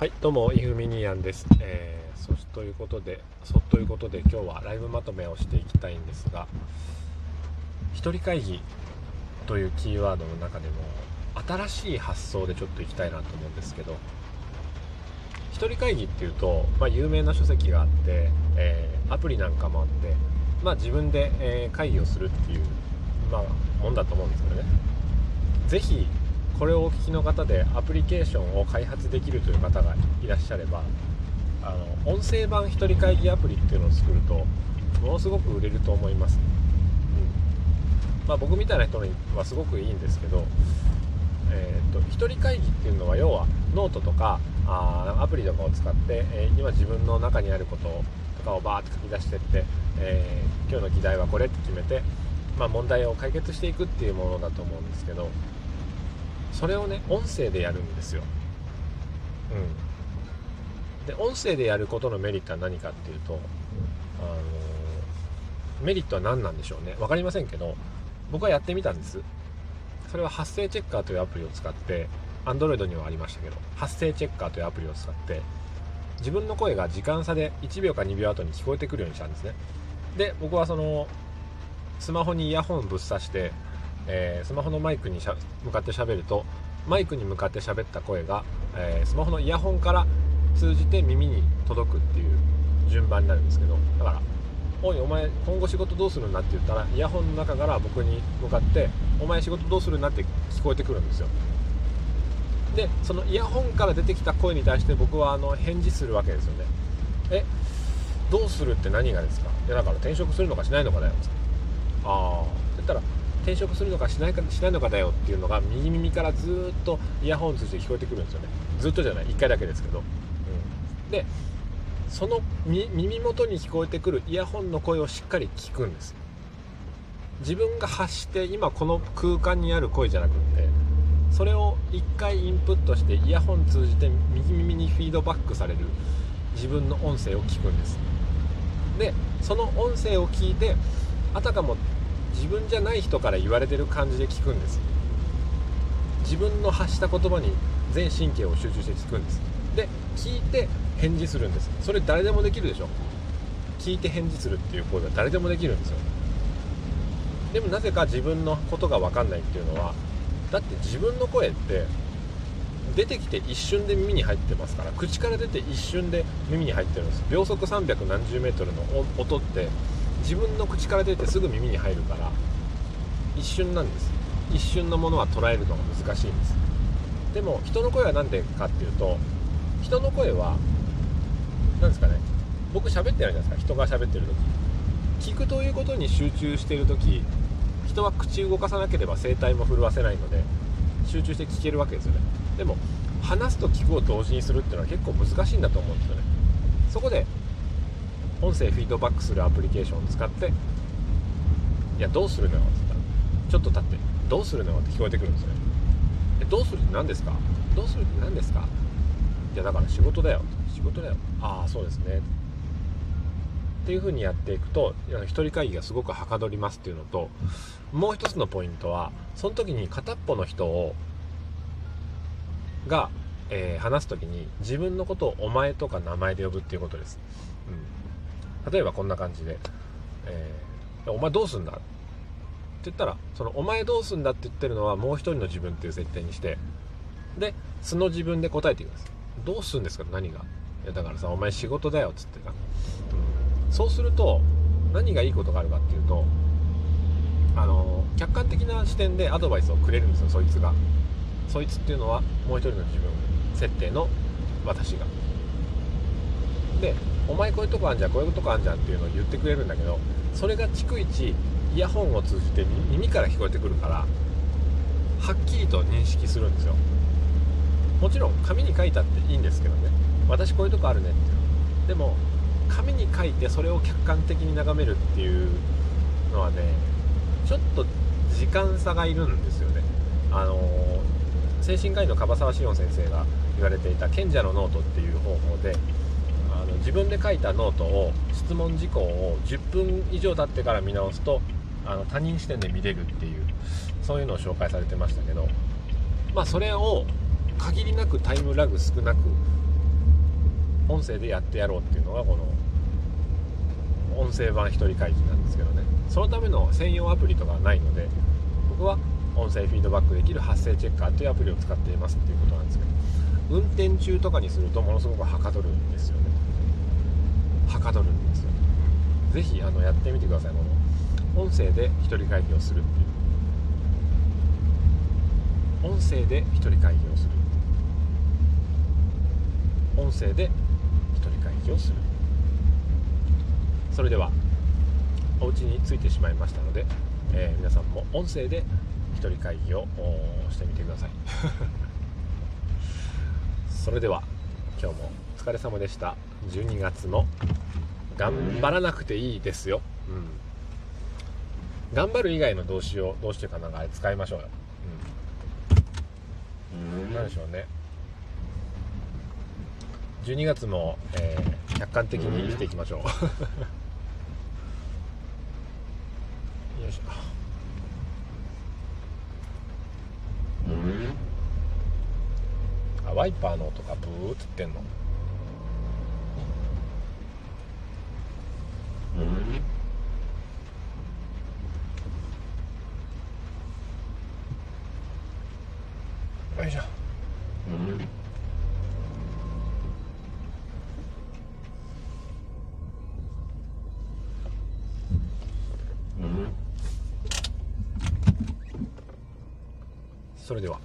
はいどうもイフミニアンです、えー、そしということでそということで今日はライブまとめをしていきたいんですが一人会議というキーワードの中でも新しい発想でちょっといきたいなと思うんですけど一人会議っていうと、まあ、有名な書籍があって、えー、アプリなんかもあって、まあ、自分で、え、会議をするっていう、まあ、もんだと思うんですけどね。是非これをお聞きの方でアプリケーションを開発できるという方がいらっしゃればあの音声版一人会議アプリっていうのを作るとものすごく売れると思います、うん。まあ、僕みたいな人にはすごくいいんですけど、えーと、一人会議っていうのは要はノートとかあアプリとかを使って、えー、今自分の中にあることとかをバーって書き出してって、えー、今日の議題はこれって決めて、まあ、問題を解決していくっていうものだと思うんですけどそれをね音声でやるんですよ。うん。で音声でやることのメリットは何かっていうとあのメリットは何なんでしょうね。分かりませんけど僕はやってみたんです。それは発声チェッカーというアプリを使って Android にはありましたけど発声チェッカーというアプリを使って自分の声が時間差で1秒か2秒後に聞こえてくるようにしたんですね。で僕はそのスマホにイヤホンぶっ刺してえー、スマホのマイクに向かって喋るとマイクに向かって喋った声が、えー、スマホのイヤホンから通じて耳に届くっていう順番になるんですけどだから「おいお前今後仕事どうするんだ?」って言ったらイヤホンの中から僕に向かって「お前仕事どうするんだ?」って聞こえてくるんですよでそのイヤホンから出てきた声に対して僕はあの返事するわけですよねえどうするって何がですか？いやだから転職するのかしないのかだよああって言ったら転職するのかしないかしないのかだよっていうのが右耳からずっとイヤホン通じて聞こえてくるんですよね。ずっとじゃない。1回だけですけど、うん、でその耳元に聞こえてくるイヤホンの声をしっかり聞くんです。自分が発して今この空間にある声じゃなくってそれを1回インプットしてイヤホン通じて右耳にフィードバックされる自分の音声を聞くんです。でその音声を聞いてあたかも自分じゃない人から言われてる感じで聞くんです。自分の発した言葉に全神経を集中して聞くんです。で聞いて返事するんです。それ誰でもできるでしょ。聞いて返事するっていう行為は誰でもできるんですよ。でもなぜか自分のことが分かんないっていうのはだって自分の声って出てきて一瞬で耳に入ってますから口から出て一瞬で耳に入ってるんです。秒速300何十メートルの音って自分の口から出てすぐ耳に入るから一瞬なんです。一瞬のものは捉えるのが難しいんです。でも人の声は何でかっていうと人の声は何ですかね。僕喋ってないじゃないですか。人が喋ってる時。聞くということに集中している時人は口動かさなければ声帯も震わせないので集中して聞けるわけですよね。でも話すと聞くを同時にするっていうのは結構難しいんだと思うんですよね。そこで音声フィードバックするアプリケーションを使って「いやどうするのよ」って言ったら「ちょっと立ってどうするのよ」って聞こえてくるんですよね。えどうする？って何ですか？どうする？って何ですか？いやだから仕事だよ。仕事だよ。ああそうですね。っていう風にやっていくと一人会議がすごくはかどりますっていうのともう一つのポイントはその時に片っぽの人をが、えー、話す時に自分のことをお前とか名前で呼ぶっていうことです、うん。例えばこんな感じで、えー、お前どうすんだって言ったら、そのお前どうすんだって言ってるのはもう一人の自分っていう設定にして、で、素の自分で答えていきます。どうすんですか？何が？いやだからさ、お前仕事だよっつってな。うん。そうすると、何がいいことがあるかっていうと、あの、客観的な視点でアドバイスをくれるんですよ、そいつが。そいつっていうのはもう一人の自分設定の私が。でお前こういうとこあんじゃんこういうとこあんじゃんっていうのを言ってくれるんだけどそれが逐一イヤホンを通じて耳から聞こえてくるからはっきりと認識するんですよ。もちろん紙に書いたっていいんですけどね。私こういうとこあるねっていうでも紙に書いてそれを客観的に眺めるっていうのはねちょっと時間差がいるんですよね。あのー、精神科医の樺沢志音先生が言われていた賢者のノートっていう方法で自分で書いたノートを質問事項を10分以上経ってから見直すとあの他人視点で見れるっていうそういうのを紹介されてましたけどまあそれを限りなくタイムラグ少なく音声でやってやろうっていうのがこの音声版一人会議なんですけどね。そのための専用アプリとかはないので僕は音声フィードバックできる発声チェッカーというアプリを使っていますっていうことなんですけど。運転中とかにするとものすごくはかどるんですよね。はかどるんですよ。是非あのやってみてくださいこの。音声で一人会議をするっていう。音声で一人会議をする音声で一人会議をするそれではお家に着いてしまいましたので、えー、皆さんも音声で一人会議をしてみてください。それでは今日もお疲れ様でした。12月の頑張らなくていいですよ、うん、頑張る以外の動詞をどうしてかなんか使いましょうよ、うん、何でしょうね。12月も、えー、客観的に生きていきましょう。よいしょあワイパーの音がブーって言ってんの。よいしょ。それでは。